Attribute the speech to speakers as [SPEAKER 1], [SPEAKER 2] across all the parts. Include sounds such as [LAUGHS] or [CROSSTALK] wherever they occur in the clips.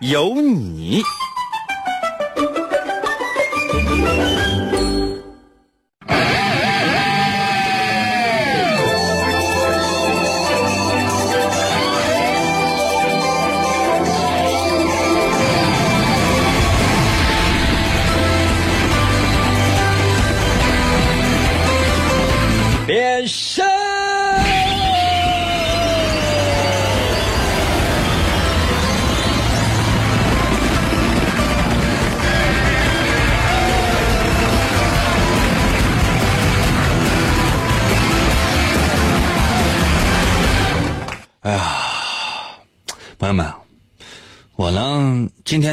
[SPEAKER 1] 有你。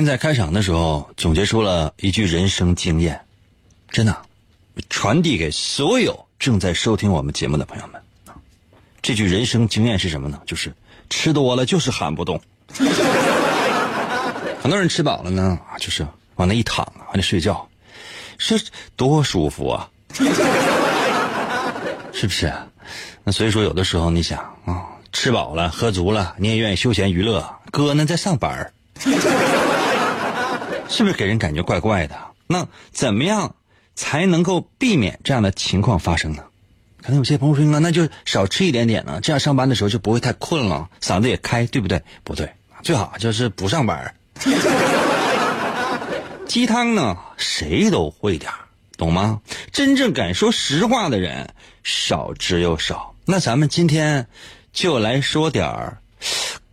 [SPEAKER 1] 天在开场的时候总结出了一句人生经验，真的，传递给所有正在收听我们节目的朋友们。这句人生经验是什么呢？就是吃多了就是喊不动。很多人吃饱了呢，就是往那一躺，往那睡觉，是多舒服啊，是不是？那所以说，有的时候你想啊。吃饱了，喝足了，你也愿意休闲娱乐。哥呢，在上班儿是不是给人感觉怪怪的？那怎么样才能够避免这样的情况发生呢？可能有些朋友说：“那就少吃一点点呢，这样上班的时候就不会太困了，嗓子也开，对不对？”不对，最好就是不上班。[LAUGHS] 鸡汤呢，谁都会点懂吗？真正敢说实话的人少之又少。那咱们今天。就来说点儿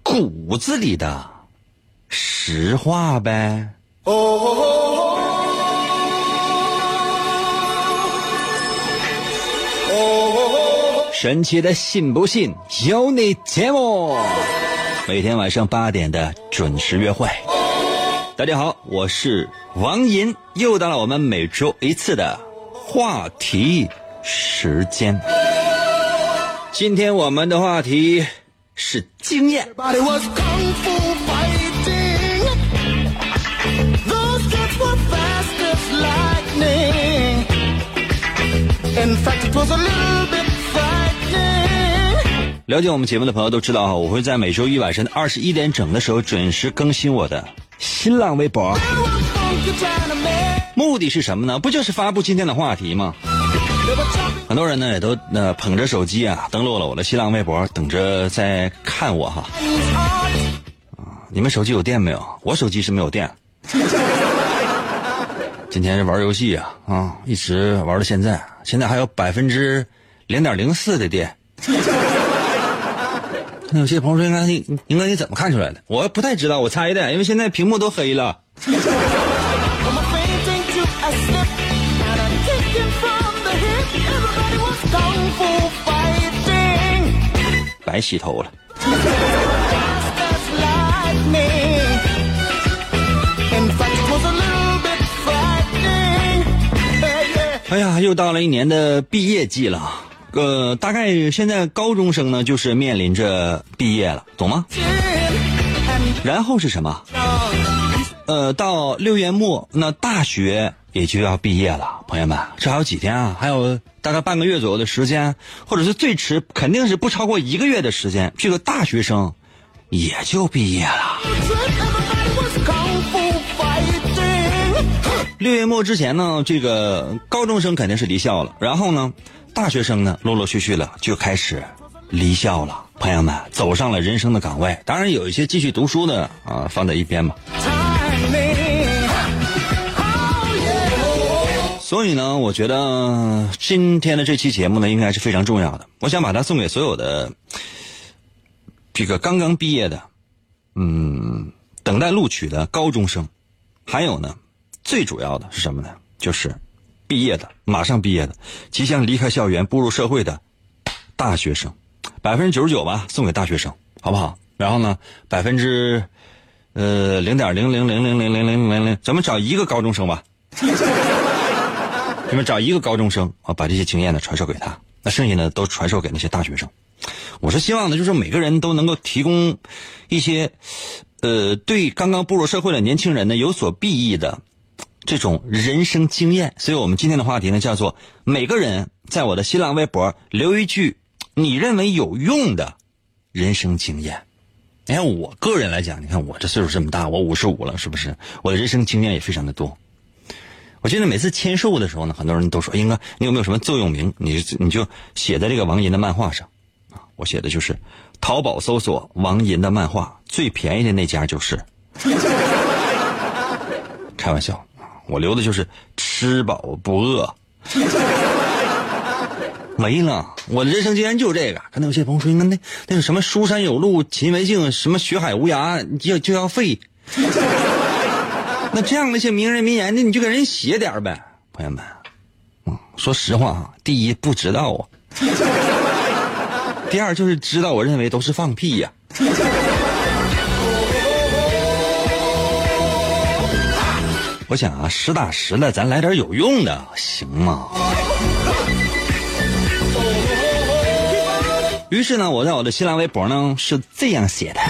[SPEAKER 1] 骨子里的实话呗。神奇的信不信由你节目，每天晚上八点的准时约会。大家好，我是王银，又到了我们每周一次的话题时间。今天我们的话题是经验。了解我们节目的朋友都知道哈，我会在每周一晚上的二十一点整的时候准时更新我的新浪微博。目的是什么呢？不就是发布今天的话题吗？很多人呢也都呃捧着手机啊登录了我的新浪微博，等着在看我哈。啊，你们手机有电没有？我手机是没有电。今天是玩游戏啊啊，一直玩到现在，现在还有百分之零点零四的电。[LAUGHS] 那有些朋友说：“应该你应该你怎么看出来的？”我不太知道，我猜的，因为现在屏幕都黑了。[LAUGHS] 白洗头了。哎呀，又到了一年的毕业季了，呃，大概现在高中生呢，就是面临着毕业了，懂吗？然后是什么？呃，到六月末，那大学也就要毕业了，朋友们，这还有几天啊？还有大概半个月左右的时间，或者是最迟肯定是不超过一个月的时间，这个大学生也就毕业了。六月末之前呢，这个高中生肯定是离校了，然后呢，大学生呢，陆陆续续的就开始离校了，朋友们走上了人生的岗位，当然有一些继续读书的啊，放在一边嘛。所以呢，我觉得今天的这期节目呢，应该是非常重要的。我想把它送给所有的这个刚刚毕业的，嗯，等待录取的高中生，还有呢，最主要的是什么呢？就是毕业的，马上毕业的，即将离开校园步入社会的大学生，百分之九十九吧，送给大学生，好不好？然后呢，百分之呃，零点零零零零零零零零零，咱们找一个高中生吧。[LAUGHS] 你们找一个高中生啊，把这些经验呢传授给他，那剩下的都传授给那些大学生。我是希望呢，就是每个人都能够提供一些，呃，对刚刚步入社会的年轻人呢有所裨益的这种人生经验。所以我们今天的话题呢叫做每个人在我的新浪微博留一句你认为有用的人生经验。你看我个人来讲，你看我这岁数这么大，我五十五了，是不是？我的人生经验也非常的多。我记得每次签售的时候呢，很多人都说：“英哥，你有没有什么座右铭？你你就写在这个王银的漫画上。”啊，我写的就是淘宝搜索王银的漫画，最便宜的那家就是。开玩笑我留的就是吃饱不饿。没了，我的人生经验就是这个。可能有些朋友说：“那那那个什么书山有路勤为径，什么学海无涯就就要废。[LAUGHS] ”那这样那些名人名言的，你就给人写点呗，朋友们。嗯，说实话啊，第一不知道啊，[LAUGHS] 第二就是知道，我认为都是放屁呀。我想啊，实打实的，咱来点有用的，行吗？于是呢，我在我的新浪微博呢是这样写的。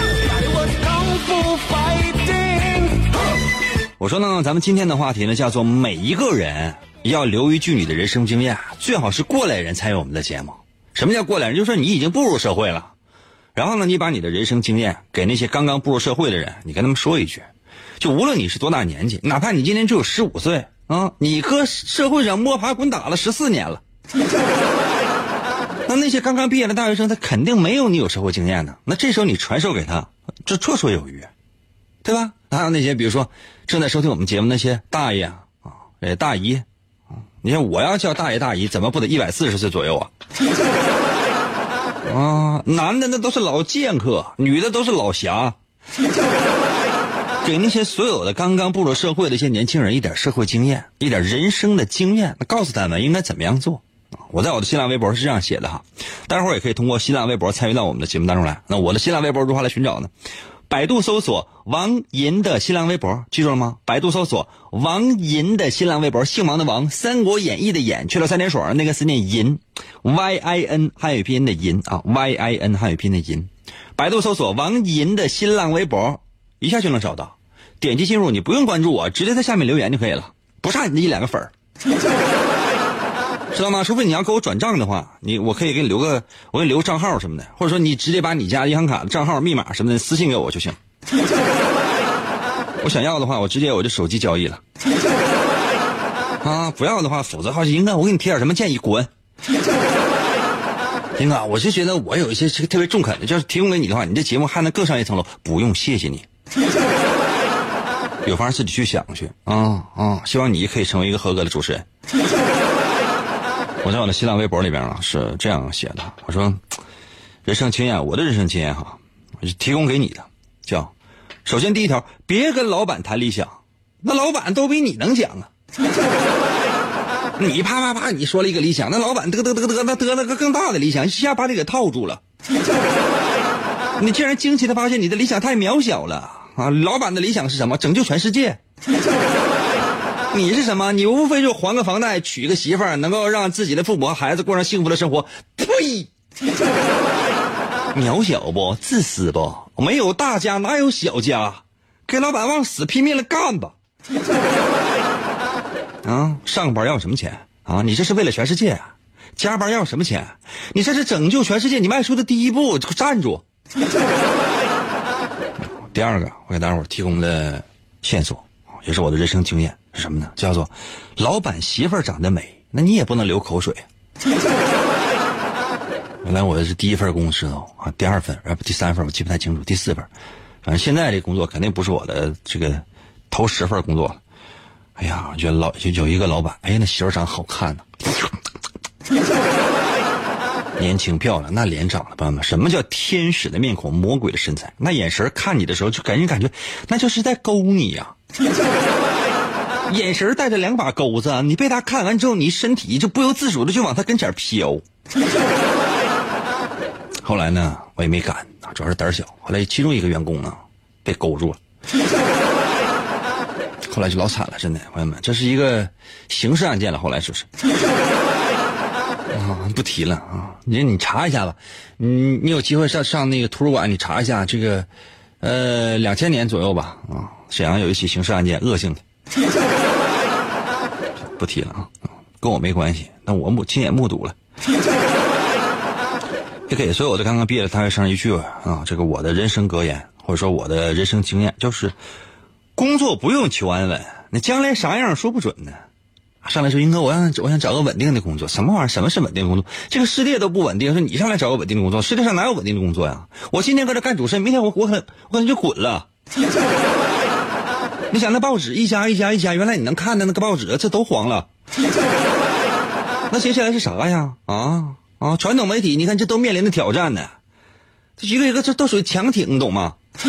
[SPEAKER 1] 我说呢，咱们今天的话题呢叫做每一个人要留一句你的人生经验，最好是过来人参与我们的节目。什么叫过来人？就是说你已经步入社会了，然后呢，你把你的人生经验给那些刚刚步入社会的人，你跟他们说一句，就无论你是多大年纪，哪怕你今年只有十五岁啊，你搁社会上摸爬滚打了十四年了，那那些刚刚毕业的大学生，他肯定没有你有社会经验的。那这时候你传授给他，这绰绰有余，对吧？还有那些，比如说正在收听我们节目那些大爷啊，哎大姨，啊，你看我要叫大爷大姨，怎么不得一百四十岁左右啊？[LAUGHS] 啊，男的那都是老剑客，女的都是老侠。给那些所有的刚刚步入社会的一些年轻人一点社会经验，一点人生的经验，告诉他们应该怎么样做。我在我的新浪微博是这样写的哈，待会儿也可以通过新浪微博参与到我们的节目当中来。那我的新浪微博如何来寻找呢？百度搜索王银的新浪微博，记住了吗？百度搜索王银的新浪微博，姓王的王，《三国演义》的演，去了三点水，那个是念银，Y I N 汉语拼音的银啊，Y I N 汉语拼音的银。百度搜索王银的新浪微博，一下就能找到。点击进入，你不用关注我，直接在下面留言就可以了，不差你那一两个粉儿。[LAUGHS] 知道吗？除非你要给我转账的话，你我可以给你留个，我给你留个账号什么的，或者说你直接把你家银行卡的账号、密码什么的私信给我就行。[LAUGHS] 我想要的话，我直接我就手机交易了。[LAUGHS] 啊，不要的话，否则的话，英哥，我给你提点什么建议，滚。英哥，我是觉得我有一些特别中肯的，就是提供给你的话，你这节目还能更上一层楼。不用，谢谢你。[LAUGHS] 有法自己去想去啊啊！希望你可以成为一个合格的主持人。我在我的新浪微博里边啊是这样写的，我说，人生经验，我的人生经验哈，提供给你的，叫，首先第一条，别跟老板谈理想，那老板都比你能讲啊，[LAUGHS] 你啪啪啪你说了一个理想，那老板得得得得那得了个更大的理想，一下把你给套住了，[LAUGHS] 你竟然惊奇的发现你的理想太渺小了啊！老板的理想是什么？拯救全世界。你是什么？你无非就还个房贷，娶个媳妇儿，能够让自己的父母和孩子过上幸福的生活。呸！渺小不？自私不？没有大家哪有小家？给老板往死拼命了干吧！啊，上班要什么钱啊？你这是为了全世界啊？加班要什么钱？你这是拯救全世界，你迈出的第一步，站住！第二个，我给大伙提供的线索，也是我的人生经验。是什么呢？叫做老板媳妇儿长得美，那你也不能流口水。[LAUGHS] 原来我是第一份工资啊，第二份啊不第三份我记不太清楚，第四份，反正现在这工作肯定不是我的这个头十份工作了。哎呀，我觉得老有有一个老板，哎呀那媳妇长好看呢，年轻漂亮，那脸长得朋友们，什么叫天使的面孔，魔鬼的身材？那眼神看你的时候就给人感觉那就是在勾你呀。[LAUGHS] 眼神带着两把钩子，你被他看完之后，你身体就不由自主的就往他跟前飘。[LAUGHS] 后来呢，我也没敢，主要是胆小。后来其中一个员工呢，被勾住了，[LAUGHS] 后来就老惨了，真的，朋友们，这是一个刑事案件了。后来就是，不提了啊，你你查一下吧，你你有机会上上那个图书馆，你查一下这个，呃，两千年左右吧，啊，沈阳有一起刑事案件，恶性的，[LAUGHS] 不提了啊，跟我没关系，那我目亲眼目睹了，也给所有的刚刚毕业的大学生一句啊，这个我的人生格言，或者说我的人生经验，就是。工作不用求安稳，那将来啥样说不准呢？上来说，英哥，我想我想找个稳定的工作。什么玩意儿？什么是稳定工作？这个世界都不稳定。说你上来找个稳定的工作，世界上哪有稳定的工作呀？我今天搁这干主持人，明天我我可能我可能就滚了。[LAUGHS] 你想那报纸一家一家一家，原来你能看的那个报纸，这都黄了。那接下来是啥呀？啊啊！传统媒体，你看这都面临的挑战呢。这一个一个这都属于强挺，你懂吗？[LAUGHS]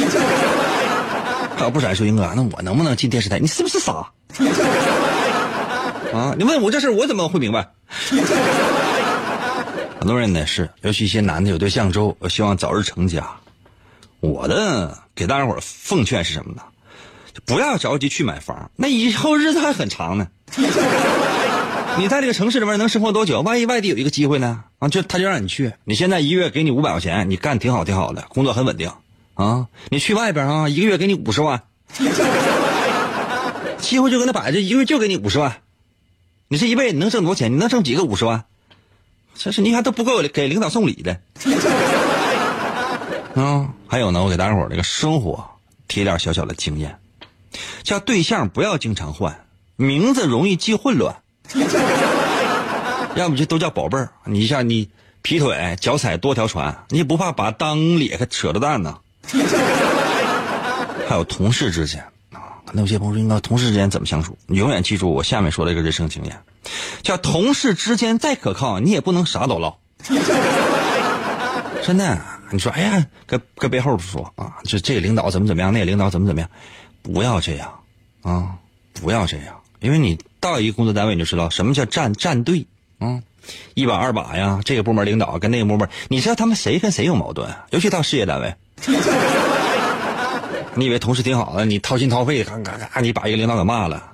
[SPEAKER 1] 不闪说英哥，那我能不能进电视台？你是不是傻？啊！你问我这事我怎么会明白？[LAUGHS] 很多人呢是，尤其一些男的有对象之后，希望早日成家。我的给大家伙奉劝是什么呢？不要着急去买房，那以后日子还很长呢。[LAUGHS] 你在这个城市里面能生活多久？万一外地有一个机会呢？啊，就他就让你去。你现在一月给你五百块钱，你干挺好挺好的，工作很稳定。啊，你去外边啊，一个月给你五十万，[LAUGHS] 机会就跟那摆着，一个月就给你五十万，你这一辈子能挣多少钱？你能挣几个五十万？这是你看都不够给领导送礼的。啊，还有呢，我给大家伙这个生活提点小小的经验，叫对象不要经常换，名字容易记混乱，要么就都叫宝贝儿。你像你劈腿脚踩多条船，你也不怕把裆裂开扯着蛋呢？[LAUGHS] 还有同事之间，那有些朋友，应该同事之间怎么相处？你永远记住我下面说的一个人生经验，叫同事之间再可靠，你也不能啥都唠。[LAUGHS] 真的，你说，哎呀，搁搁背后说啊，就这个领导怎么怎么样，那个领导怎么怎么样，不要这样啊，不要这样，因为你到一个工作单位，你就知道什么叫站站队啊，一把二把呀，这个部门领导跟那个部门，你知道他们谁跟谁有矛盾？尤其到事业单位。你以为同事挺好的，你掏心掏肺，咔咔咔，你把一个领导给骂了，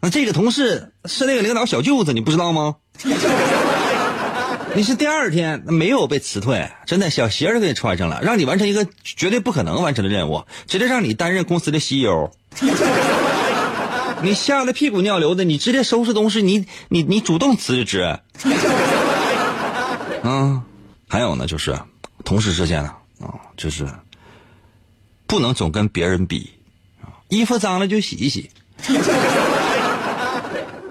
[SPEAKER 1] 那这个同事是那个领导小舅子，你不知道吗？[LAUGHS] 你是第二天没有被辞退，真的小鞋都给你穿上了，让你完成一个绝对不可能完成的任务，直接让你担任公司的 CEO。[LAUGHS] 你吓得屁股尿流的，你直接收拾东西，你你你主动辞职。[LAUGHS] 嗯，还有呢，就是同事之间啊。啊，就是不能总跟别人比，衣服脏了就洗一洗。[LAUGHS]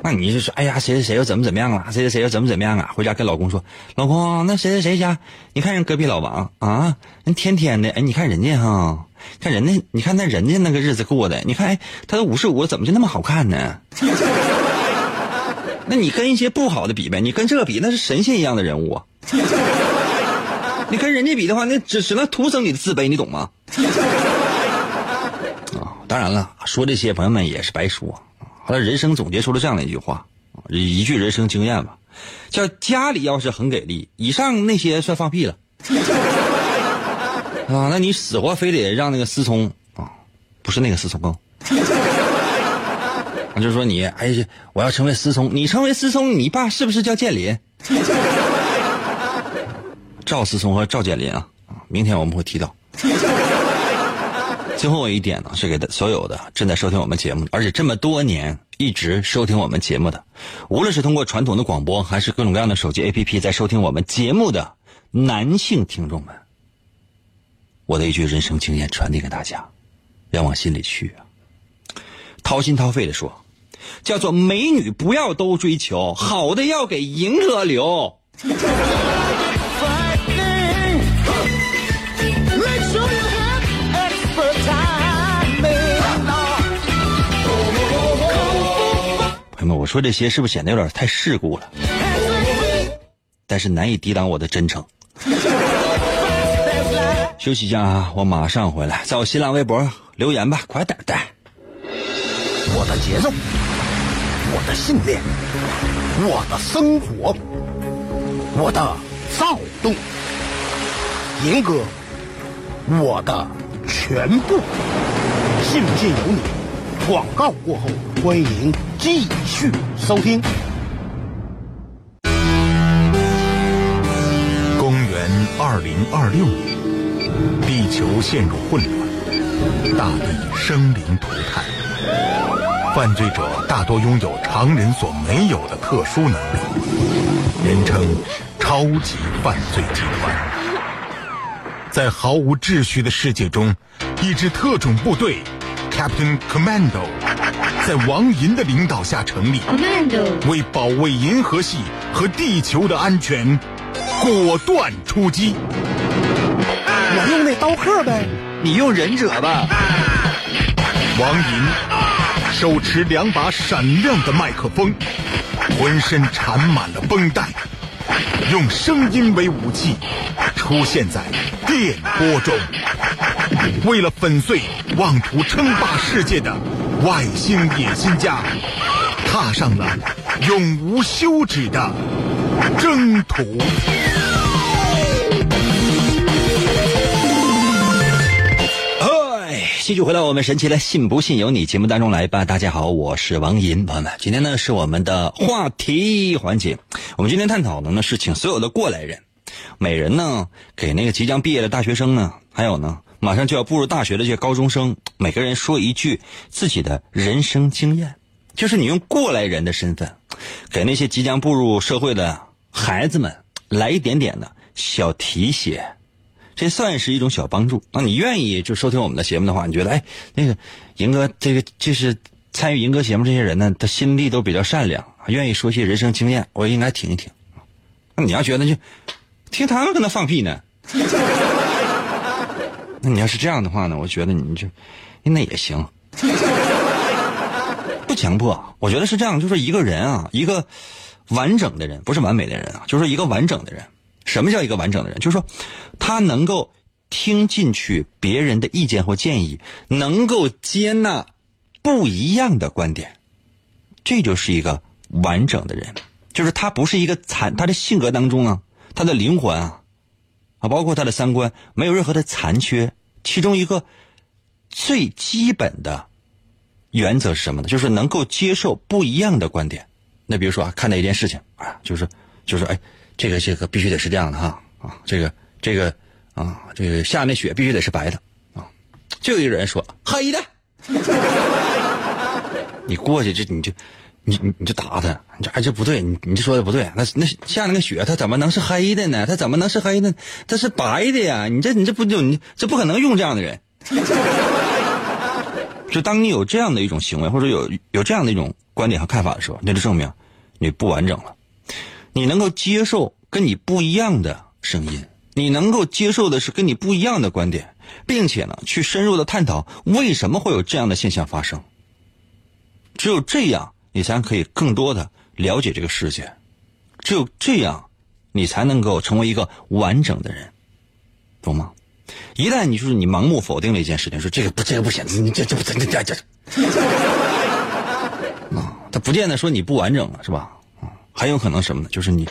[SPEAKER 1] 那你就说，哎呀，谁谁谁又怎么怎么样了？谁谁谁又怎么怎么样啊？回家跟老公说，老公，那谁谁谁家？你看人隔壁老王啊，人天天的，哎，你看人家哈，看人家，你看那人家那个日子过的，你看，哎，他都五十五，怎么就那么好看呢？[LAUGHS] 那你跟一些不好的比呗，你跟这个比，那是神仙一样的人物。[LAUGHS] 你跟人家比的话，那只只能徒增你的自卑，你懂吗？啊，当然了，说这些朋友们也是白说。后来人生总结出了这样的一句话，一句人生经验吧，叫家里要是很给力，以上那些算放屁了。[LAUGHS] 啊，那你死活非得让那个思聪啊，不是那个思聪啊，就是说你哎，我要成为思聪，你成为思聪，你爸是不是叫建林？赵思聪和赵建林啊，明天我们会提到。最后一点呢，是给所有的正在收听我们节目，而且这么多年一直收听我们节目的，无论是通过传统的广播，还是各种各样的手机 APP 在收听我们节目的男性听众们，我的一句人生经验传递给大家，要往心里去啊，掏心掏肺的说，叫做美女不要都追求，好的要给银我说这些是不是显得有点太世故了？但是难以抵挡我的真诚。休息一下啊，我马上回来，在我新浪微博留言吧，快点的。
[SPEAKER 2] 我的节奏，我的信念，我的生活，我的躁动，银哥，我的全部。
[SPEAKER 3] 信不信由你。广告过后，欢迎继续收听。
[SPEAKER 2] 公元二零二六年，地球陷入混乱，大地生灵涂炭，犯罪者大多拥有常人所没有的特殊能力，人称超级犯罪集团。在毫无秩序的世界中，一支特种部队 Captain Commando 在王银的领导下成立，Commando，为保卫银河系和地球的安全，果断出击。
[SPEAKER 3] 我用那刀客呗，
[SPEAKER 1] 你用忍者吧。
[SPEAKER 2] 王银手持两把闪亮的麦克风，浑身缠满了绷带，用声音为武器，出现在电波中。为了粉碎妄图称霸世界的外星野心家，踏上了永无休止的征途。
[SPEAKER 1] 哎，继续回到我们神奇的“信不信由你”节目当中来吧。大家好，我是王银，朋友们，今天呢是我们的话题环节。我们今天探讨的呢是请所有的过来人，每人呢给那个即将毕业的大学生呢，还有呢马上就要步入大学的这些高中生，每个人说一句自己的人生经验，就是你用过来人的身份，给那些即将步入社会的孩子们来一点点的小提携。这算是一种小帮助。那你愿意就收听我们的节目的话，你觉得哎，那个银哥，这个就是参与银哥节目这些人呢，他心地都比较善良，愿意说些人生经验，我应该听一听。那你要觉得就听他们跟他放屁呢？那你要是这样的话呢，我觉得你就那也行，不强迫。我觉得是这样，就是一个人啊，一个完整的人，不是完美的人啊，就是一个完整的人。什么叫一个完整的人？就是说，他能够听进去别人的意见或建议，能够接纳不一样的观点，这就是一个完整的人。就是他不是一个残，他的性格当中啊，他的灵魂啊，包括他的三观，没有任何的残缺。其中一个最基本的原则是什么呢？就是能够接受不一样的观点。那比如说啊，看待一件事情啊，就是就是哎。这个这个必须得是这样的哈啊，这个这个啊，这个下那雪必须得是白的啊，就有人说黑的，[LAUGHS] 你过去这你就你你你就打他，你这哎这不对，你你这说的不对，那那下那个雪它怎么能是黑的呢？它怎么能是黑的？它是白的呀！你这你这不就你这不可能用这样的人。[LAUGHS] 就当你有这样的一种行为，或者有有这样的一种观点和看法的时候，那就证明你不完整了。你能够接受跟你不一样的声音，你能够接受的是跟你不一样的观点，并且呢，去深入的探讨为什么会有这样的现象发生。只有这样，你才可以更多的了解这个世界。只有这样，你才能够成为一个完整的人，懂吗？一旦你就是你盲目否定了一件事情，说这个不这个不行，你这这不这这这，啊，他不见得说你不完整了，是吧？很有可能什么呢？就是你，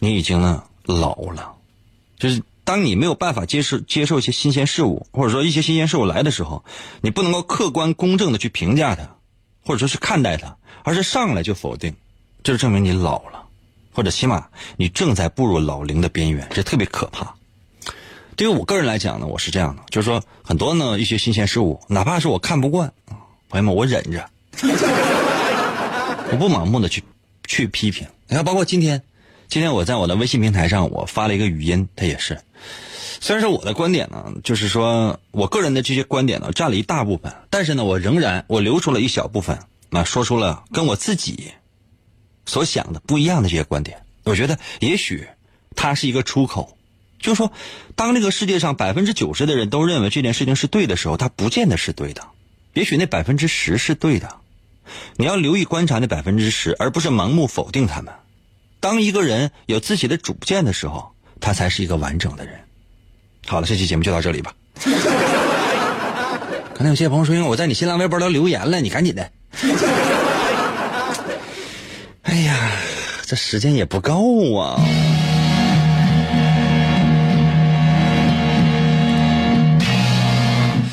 [SPEAKER 1] 你已经呢老了，就是当你没有办法接受接受一些新鲜事物，或者说一些新鲜事物来的时候，你不能够客观公正的去评价它，或者说是看待它，而是上来就否定，这就证明你老了，或者起码你正在步入老龄的边缘，这特别可怕。对于我个人来讲呢，我是这样的，就是说很多呢一些新鲜事物，哪怕是我看不惯，朋友们，我忍着，我不盲目的去。去批评，你看，包括今天，今天我在我的微信平台上，我发了一个语音，它也是。虽然说我的观点呢，就是说我个人的这些观点呢，占了一大部分，但是呢，我仍然我留出了一小部分，啊，说出了跟我自己所想的不一样的这些观点。我觉得也许它是一个出口，就是说，当这个世界上百分之九十的人都认为这件事情是对的时候，它不见得是对的，也许那百分之十是对的。你要留意观察那百分之十，而不是盲目否定他们。当一个人有自己的主见的时候，他才是一个完整的人。好了，这期节目就到这里吧。[LAUGHS] 可能有些朋友说，因为我在你新浪微博都留言了，你赶紧的。[LAUGHS] 哎呀，这时间也不够啊。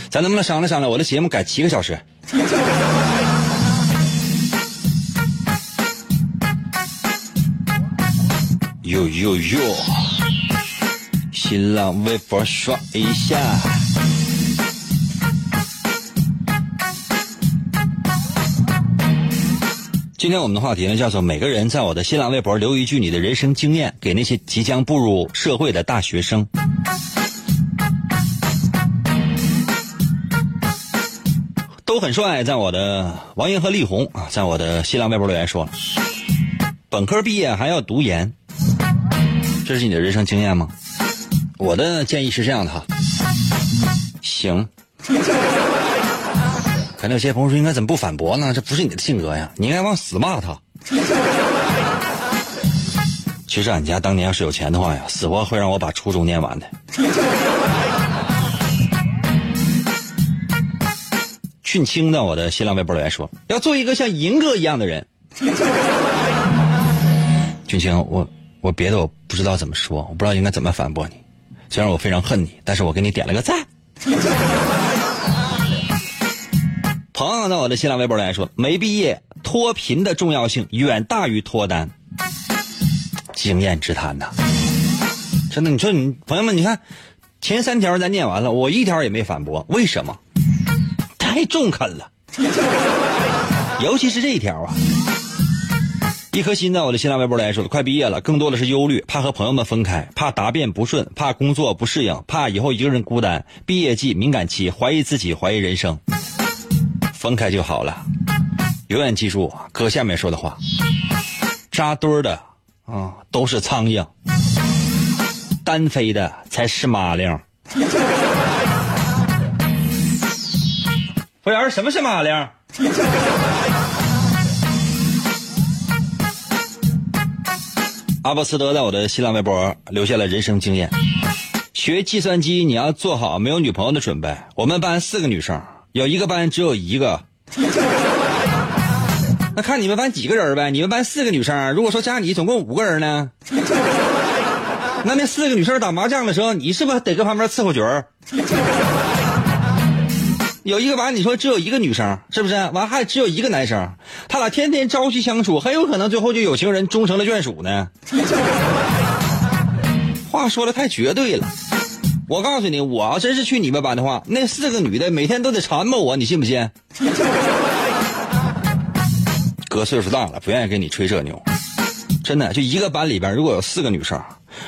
[SPEAKER 1] 咱能不能商量商量，我的节目改七个小时？[LAUGHS] 哟哟哟！新浪微博刷一下。今天我们的话题呢，叫做每个人在我的新浪微博留一句你的人生经验，给那些即将步入社会的大学生。都很帅，在我的王英和力宏啊，在我的新浪微博留言说，本科毕业还要读研，这是你的人生经验吗？我的建议是这样的哈，行。可能有些朋友说，应该怎么不反驳呢？这不是你的性格呀，你应该往死骂他。其实俺家当年要是有钱的话呀，死活会让我把初中念完的。俊清的我的新浪微博留言说，要做一个像银哥一样的人。俊清，我我别的我不知道怎么说，我不知道应该怎么反驳你。虽然我非常恨你，但是我给你点了个赞。[LAUGHS] 朋友在我的新浪微博来说，没毕业脱贫的重要性远大于脱单，经验之谈呐！真的，你说你朋友们，你看前三条咱念完了，我一条也没反驳，为什么？太中肯了，[LAUGHS] 尤其是这一条啊！一颗心在我的新浪微博来说，快毕业了，更多的是忧虑，怕和朋友们分开，怕答辩不顺，怕工作不适应，怕以后一个人孤单。毕业季敏感期，怀疑自己，怀疑人生。分开就好了，永远记住哥下面说的话：扎堆的啊都是苍蝇，单飞的才是麻铃。服务员，什么是麻铃？阿波斯德在我的新浪微博留下了人生经验：学计算机你要做好没有女朋友的准备。我们班四个女生。有一个班只有一个，[LAUGHS] 那看你们班几个人呗？你们班四个女生，如果说加你，总共五个人呢？[LAUGHS] 那那四个女生打麻将的时候，你是不是得搁旁边伺候角儿？有一个班，你说只有一个女生，是不是？完还只有一个男生，他俩天天朝夕相处，很有可能最后就有情人终成了眷属呢。[LAUGHS] 话说的太绝对了。我告诉你，我要真是去你们班的话，那四个女的每天都得缠磨我，你信不信？[LAUGHS] 哥岁数大了，不愿意跟你吹这牛。真的，就一个班里边，如果有四个女生，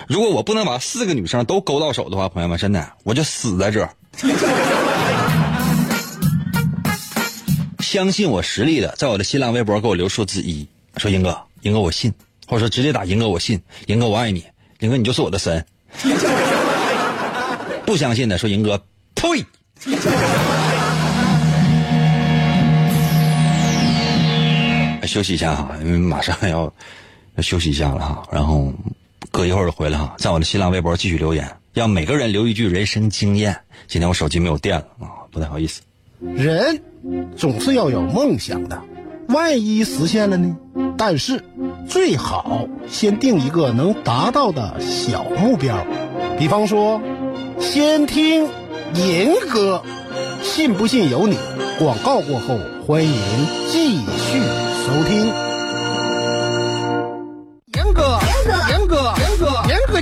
[SPEAKER 1] 如果我不能把四个女生都勾到手的话，朋友们，真的我就死在这相信我实力的，在我的新浪微博给我留数字一，说英哥，英哥我信，或者说直接打英哥我信，英哥我爱你，英哥你就是我的神。[LAUGHS] 不相信的说：“赢哥，呸！”休息一下哈，因为马上要要休息一下了哈。然后隔一会儿就回来哈，在我的新浪微博继续留言，让每个人留一句人生经验。今天我手机没有电了啊，不太好意思。
[SPEAKER 3] 人总是要有梦想的，万一实现了呢？但是最好先定一个能达到的小目标，比方说。先听银歌，信不信由你。广告过后，欢迎继续收听。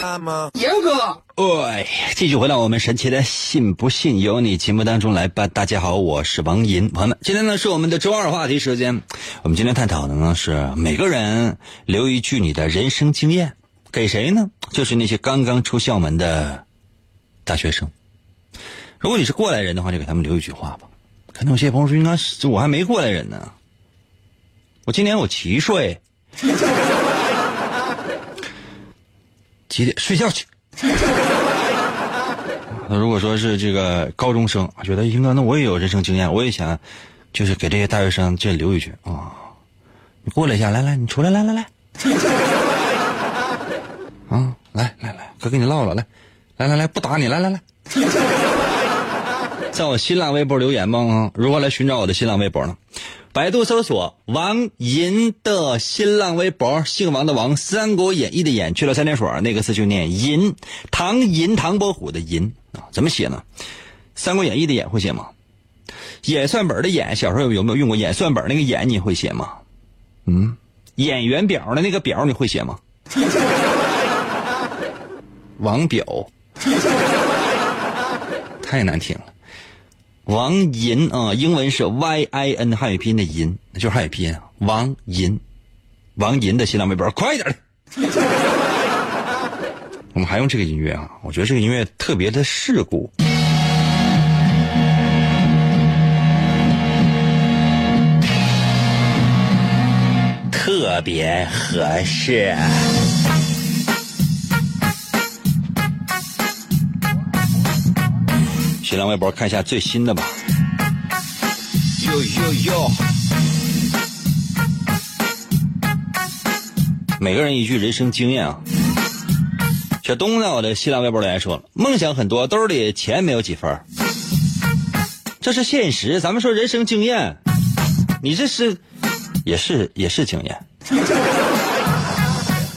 [SPEAKER 1] 哎，继续回到我们神奇的“信不信由你”节目当中来吧。大家好，我是王银，朋友们，今天呢是我们的周二话题时间。我们今天探讨的呢是每个人留一句你的人生经验，给谁呢？就是那些刚刚出校门的大学生。如果你是过来人的话，就给他们留一句话吧。可能有些朋友说，应该是我还没过来人呢，我今年我七岁，几点睡觉去？[LAUGHS] 那如果说是这个高中生，觉得英哥，那我也有人生经验，我也想，就是给这些大学生这留一句啊，你过来一下，来来，你出来，来来来，啊，来来来，哥跟你唠唠，来，来来来，不打你，来来来，[LAUGHS] 在我新浪微博留言吧啊，如何来寻找我的新浪微博呢？百度搜索王银的新浪微博，姓王的王，《三国演义》的演去了三点水，那个字就念银，唐银唐伯虎的银啊，怎么写呢？《三国演义》的演会写吗？演算本的演，小时候有没有用过演算本那个演？你会写吗？嗯，演员表的那个表你会写吗？王表，太难听了。王银啊，英文是 Y I N 汉语拼音的银，那就是汉语拼音。王银，王银的新浪微博，快点的 [LAUGHS] 我们还用这个音乐啊？我觉得这个音乐特别的世故，特别合适。新浪微博看一下最新的吧。哟哟哟！每个人一句人生经验啊。小东在我的新浪微博留言说了：“梦想很多，兜里钱没有几分这是现实。咱们说人生经验，你这是也是也是经验。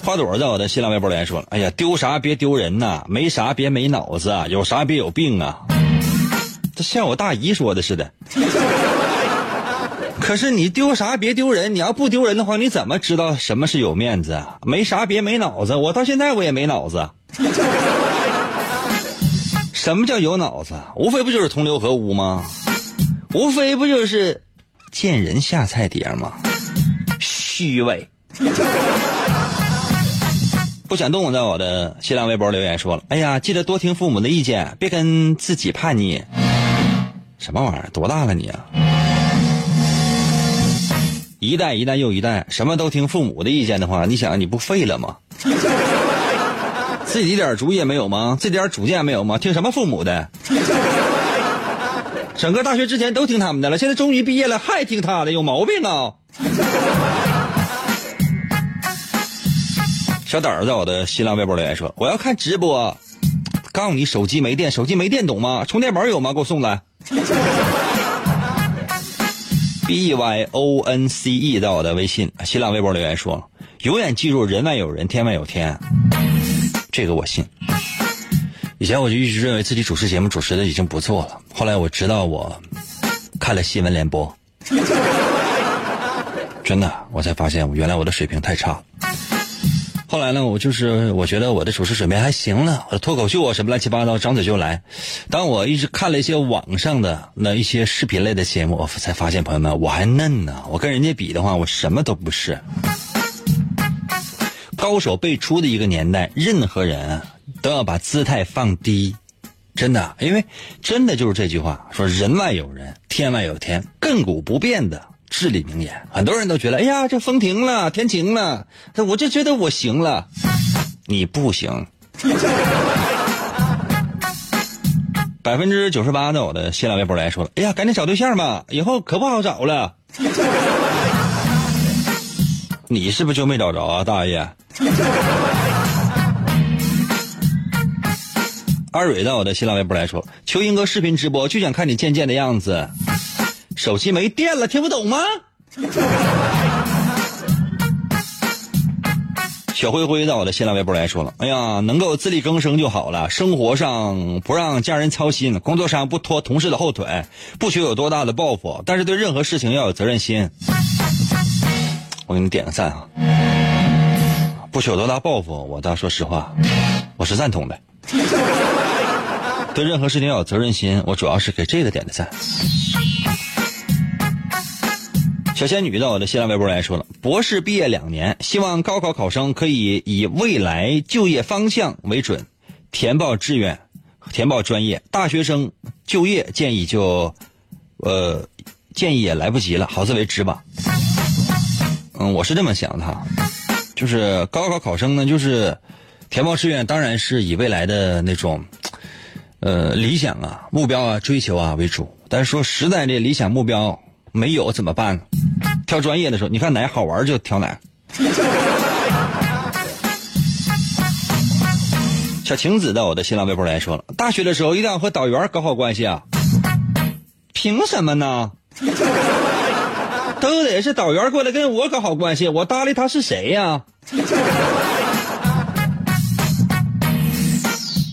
[SPEAKER 1] 花朵在我的新浪微博留言说了：“哎呀，丢啥别丢人呐，没啥别没脑子啊，有啥别有病啊。”像我大姨说的似的。[LAUGHS] 可是你丢啥别丢人，你要不丢人的话，你怎么知道什么是有面子啊？没啥别没脑子，我到现在我也没脑子。[LAUGHS] 什么叫有脑子？无非不就是同流合污吗？无非不就是见人下菜碟吗？虚伪。不想动在我的新浪微博留言说了：“哎呀，记得多听父母的意见，别跟自己叛逆。”什么玩意儿？多大了你啊？一代一代又一代，什么都听父母的意见的话，你想你不废了吗？[LAUGHS] 自己一点主意也没有吗？自己点主见没有吗？听什么父母的？整个大学之前都听他们的了，现在终于毕业了还听他的，有毛病啊！小胆儿在我的新浪微博留言说：“我要看直播，告诉你手机没电，手机没电懂吗？充电宝有吗？给我送来。” [LAUGHS] B Y O N C E 在我的微信、新浪微博留言说：“永远记住人外有人，天外有天。”这个我信。以前我就一直认为自己主持节目主持的已经不错了，后来我知道我看了新闻联播，[LAUGHS] 真的，我才发现我原来我的水平太差。后来呢，我就是我觉得我的主持水平还行了，我的脱口秀啊什么乱七八糟，张嘴就来。当我一直看了一些网上的那一些视频类的节目，我才发现朋友们我还嫩呢。我跟人家比的话，我什么都不是。高手辈出的一个年代，任何人都要把姿态放低，真的，因为真的就是这句话，说人外有人，天外有天，亘古不变的。至理名言，很多人都觉得，哎呀，这风停了，天晴了，我就觉得我行了，你不行。百分之九十八的我的新浪微博来说了，哎呀，赶紧找对象吧，以后可不好找了。你是不是就没找着啊，大爷？二蕊在我的新浪微博来说，求英哥视频直播，就想看你贱贱的样子。手机没电了，听不懂吗？[LAUGHS] 小灰灰在我的新浪微博来说了：“哎呀，能够自力更生就好了，生活上不让家人操心，工作上不拖同事的后腿，不求有多大的抱负，但是对任何事情要有责任心。”我给你点个赞啊！不求多大抱负，我倒说实话，我是赞同的。[LAUGHS] 对任何事情要有责任心，我主要是给这个点的赞。小仙女在我的新浪微博来说了：博士毕业两年，希望高考考生可以以未来就业方向为准，填报志愿，填报专业。大学生就业建议就，呃，建议也来不及了，好自为之吧。嗯，我是这么想的哈，就是高考考生呢，就是填报志愿，当然是以未来的那种，呃，理想啊，目标啊，追求啊为主。但是说实在这理想目标没有怎么办？挑专业的时候，你看哪好玩就挑哪。小晴子在我的新浪微博来说了，大学的时候一定要和导员搞好关系啊。凭什么呢？都得是导员过来跟我搞好关系，我搭理他是谁呀？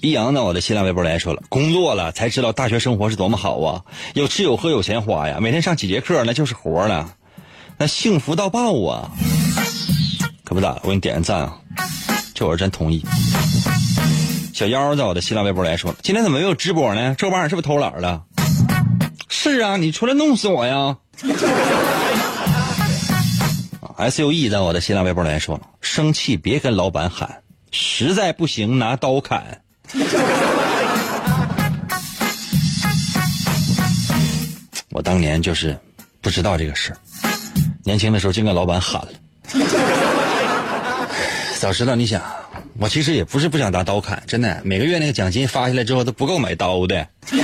[SPEAKER 1] 一阳在我的新浪微博来说了，工作了才知道大学生活是多么好啊，有吃有喝有钱花呀，每天上几节课那就是活了，那幸福到爆啊！可不咋，我给你点个赞啊，这我是真同意。小妖在我的新浪微博来说，今天怎么没有直播呢？这玩意儿是不是偷懒了？是啊，你出来弄死我呀啊！S U E 在我的新浪微博来说了，生气别跟老板喊，实在不行拿刀砍。[LAUGHS] 我当年就是不知道这个事年轻的时候净跟老板喊了。[LAUGHS] 早知道你想，我其实也不是不想拿刀砍，真的，每个月那个奖金发下来之后都不够买刀的。[LAUGHS]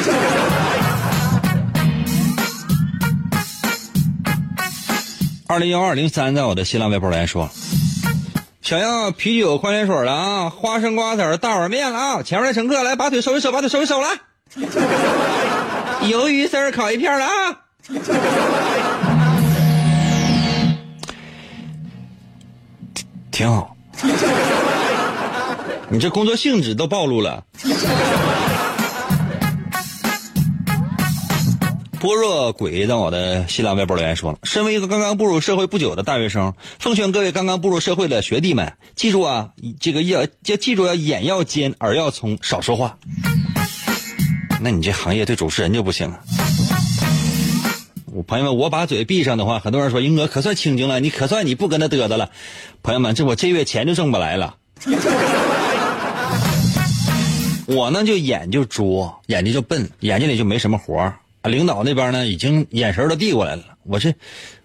[SPEAKER 1] 二零幺二零三，在我的新浪微博来说。想要啤酒、矿泉水了啊！花生瓜子、大碗面了啊！前面的乘客来，把腿收一收，把腿收一收了。鱿鱼丝烤一片了啊！挺好。你这工作性质都暴露了。般若鬼在我的新浪微博留言说了：“身为一个刚刚步入社会不久的大学生，奉劝各位刚刚步入社会的学弟们，记住啊，这个要要记住要眼要尖，耳要聪，少说话。那你这行业对主持人就不行了。我朋友们，我把嘴闭上的话，很多人说英哥可算清静了，你可算你不跟他嘚瑟了。朋友们，这我这月钱就挣不来了。[LAUGHS] 我呢就眼就拙，眼睛就笨，眼睛里就没什么活儿。”领导那边呢，已经眼神都递过来了。我这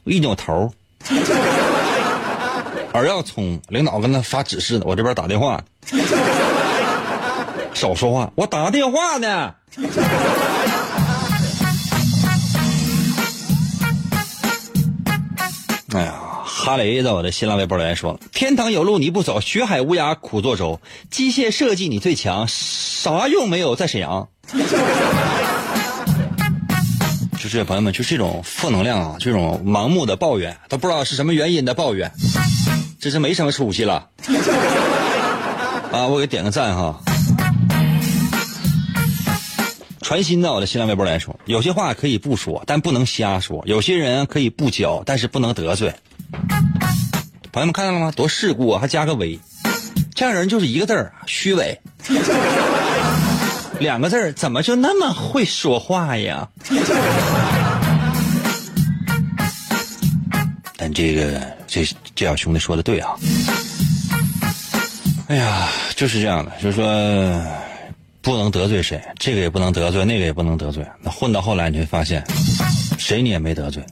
[SPEAKER 1] 一扭头，耳要聪，领导跟他发指示呢。我这边打电话，少说话，我打电话呢。哎呀，哈雷在我的新浪微博留言说：“天堂有路你不走，学海无涯苦作舟，机械设计你最强，啥用没有在沈阳。”是朋友们，就是这种负能量啊，这种盲目的抱怨，都不知道是什么原因的抱怨，这是没什么出息了。啊，我给点个赞哈。传心的，我的新浪微博来说，有些话可以不说，但不能瞎说；有些人可以不交，但是不能得罪。朋友们看到了吗？多世故啊，还加个伪，这样人就是一个字儿，虚伪。两个字儿怎么就那么会说话呀？但这个这这小兄弟说的对啊。哎呀，就是这样的，就是说不能得罪谁，这个也不能得罪，那个也不能得罪。那混到后来你会发现，谁你也没得罪，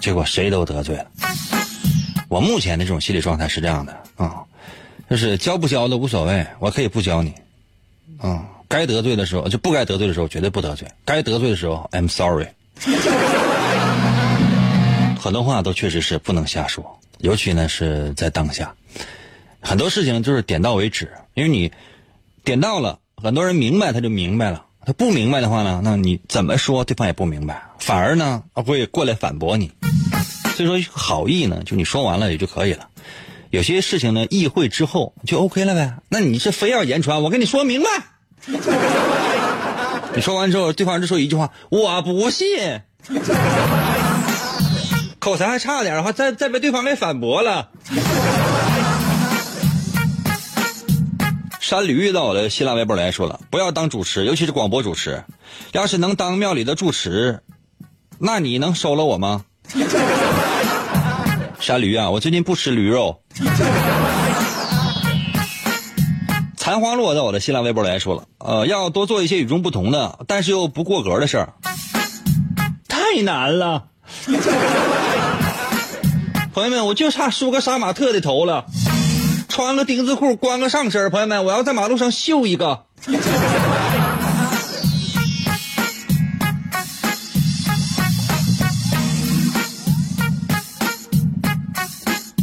[SPEAKER 1] 结果谁都得罪了。我目前的这种心理状态是这样的啊，就是教不教的无所谓，我可以不教你，啊。该得罪的时候就不该得罪的时候绝对不得罪，该得罪的时候 I'm sorry。很多话都确实是不能瞎说，尤其呢是在当下，很多事情就是点到为止，因为你点到了，很多人明白他就明白了，他不明白的话呢，那你怎么说对方也不明白，反而呢会过来反驳你。所以说好意呢，就你说完了也就可以了，有些事情呢意会之后就 OK 了呗。那你是非要言传，我跟你说明白。[LAUGHS] 你说完之后，对方就说一句话：“我不信。[LAUGHS] ”口才还差点的话，再再被对方给反驳了。[LAUGHS] 山驴遇到我的新浪微博来说了：“不要当主持，尤其是广播主持。要是能当庙里的住持，那你能收了我吗？”山驴啊，我最近不吃驴肉。昙花落在我的新浪微博来说了，呃，要多做一些与众不同的，但是又不过格的事儿，太难了。[LAUGHS] 朋友们，我就差梳个杀马特的头了，穿个丁字裤，光个上身朋友们，我要在马路上秀一个。[LAUGHS]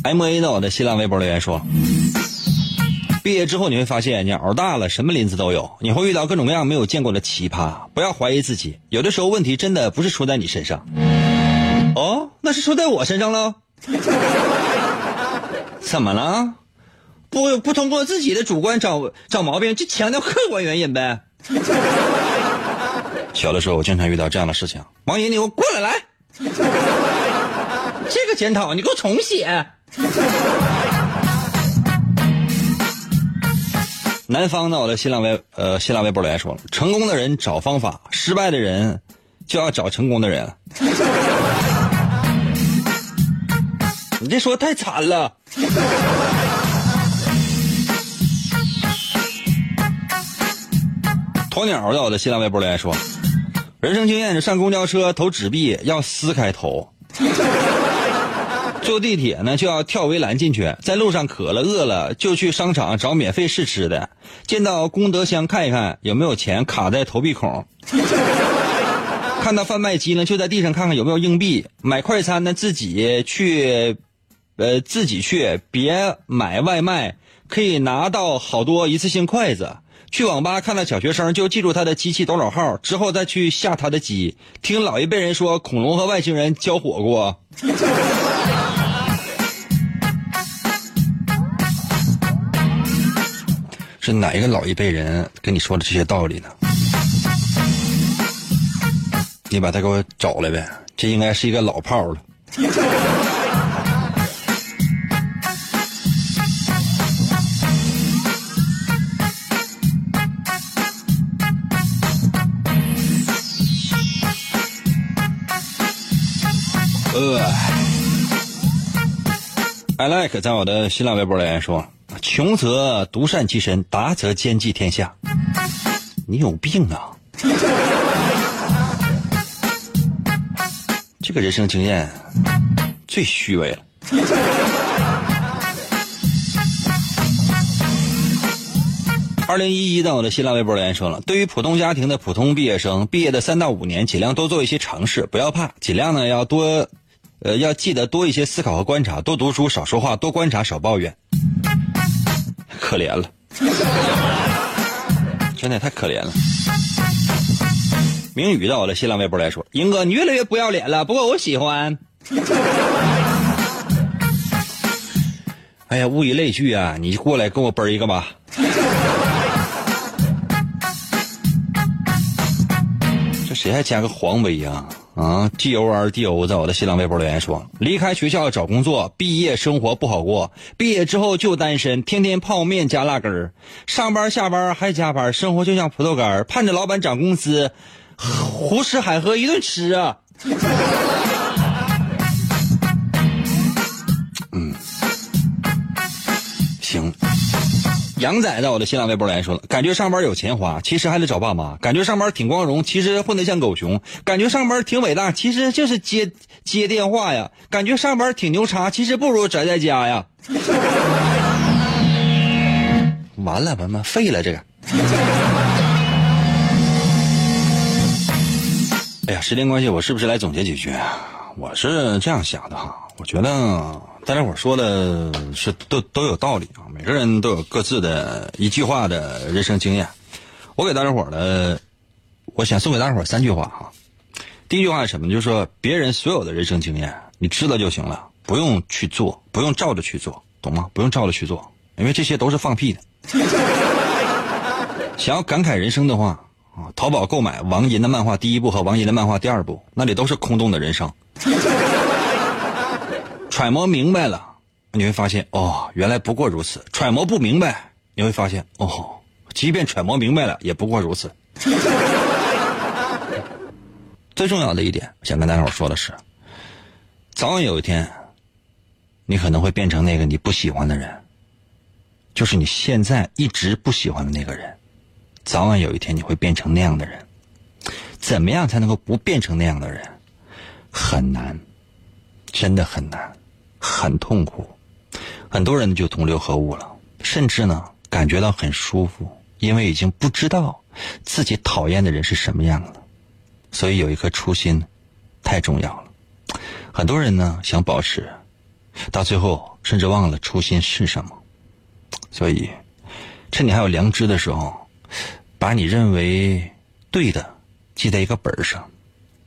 [SPEAKER 1] M A 到我的新浪微博留言说。毕业之后你会发现，你熬大了，什么林子都有，你会遇到各种各样没有见过的奇葩。不要怀疑自己，有的时候问题真的不是出在你身上。哦，那是出在我身上了。[LAUGHS] 怎么了？不不通过自己的主观找找毛病，就强调客观原因呗。小的时候我经常遇到这样的事情。王姨，你给我过来来，这个检讨你给我重写。南方呢，我的新浪微呃新浪微博留言说了：成功的人找方法，失败的人就要找成功的人。[LAUGHS] 你这说太惨了。[LAUGHS] 鸵鸟在我的新浪微博留言说：人生经验是上公交车投纸币要撕开投。坐地铁呢就要跳围栏进去，在路上渴了饿了就去商场找免费试吃的，见到功德箱看一看有没有钱卡在投币孔，[LAUGHS] 看到贩卖机呢就在地上看看有没有硬币，买快餐呢自己去，呃自己去别买外卖，可以拿到好多一次性筷子。去网吧看到小学生就记住他的机器多少号，之后再去下他的机。听老一辈人说恐龙和外星人交火过。是哪一个老一辈人跟你说的这些道理呢？你把他给我找来呗，这应该是一个老炮了。呃，I like 在我的新浪微博留言说。穷则独善其身，达则兼济天下。你有病啊！这个人生经验最虚伪了。二零一一的我的新浪微博留言说了：对于普通家庭的普通毕业生，毕业的三到五年，尽量多做一些尝试，不要怕，尽量呢要多，呃，要记得多一些思考和观察，多读书，少说话，多观察，少抱怨。可怜了，真的太可怜了。明宇到我的新浪微博来说：“英哥，你越来越不要脸了，不过我喜欢。”哎呀，物以类聚啊，你过来跟我啵一个吧。这谁还加个黄威呀？啊啊，G O R D O 在我的新浪微博留言说：离开学校找工作，毕业生活不好过。毕业之后就单身，天天泡面加辣根儿，上班下班还加班，生活就像葡萄干儿，盼着老板涨工资，胡吃海喝一顿吃啊。杨仔在我的新浪微博来说了，感觉上班有钱花，其实还得找爸妈；感觉上班挺光荣，其实混得像狗熊；感觉上班挺伟大，其实就是接接电话呀；感觉上班挺牛叉，其实不如宅在家呀。完了，完了，废了这个。哎呀，时间关系，我是不是来总结几句？我是这样想的哈，我觉得。大家伙说的是都都有道理啊，每个人都有各自的一句话的人生经验。我给大家伙呢，我想送给大家伙三句话哈。第一句话是什么？就是说别人所有的人生经验，你知道就行了，不用去做，不用照着去做，懂吗？不用照着去做，因为这些都是放屁的。想要感慨人生的话啊，淘宝购买王银的漫画第一部和王银的漫画第二部，那里都是空洞的人生。揣摩明白了，你会发现哦，原来不过如此。揣摩不明白，你会发现哦，即便揣摩明白了，也不过如此。[LAUGHS] 最重要的一点，想跟大伙说的是，早晚有一天，你可能会变成那个你不喜欢的人，就是你现在一直不喜欢的那个人。早晚有一天，你会变成那样的人。怎么样才能够不变成那样的人？很难，真的很难。很痛苦，很多人就同流合污了，甚至呢感觉到很舒服，因为已经不知道自己讨厌的人是什么样了。所以有一颗初心太重要了。很多人呢想保持到最后甚至忘了初心是什么。所以，趁你还有良知的时候，把你认为对的记在一个本上。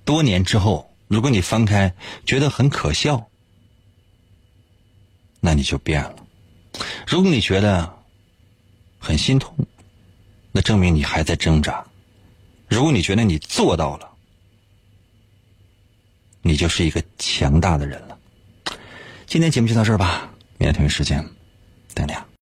[SPEAKER 1] 多年之后，如果你翻开觉得很可笑，那你就变了；如果你觉得很心痛，那证明你还在挣扎；如果你觉得你做到了，你就是一个强大的人了。今天节目就到这儿吧，明天同一时间，等你啊。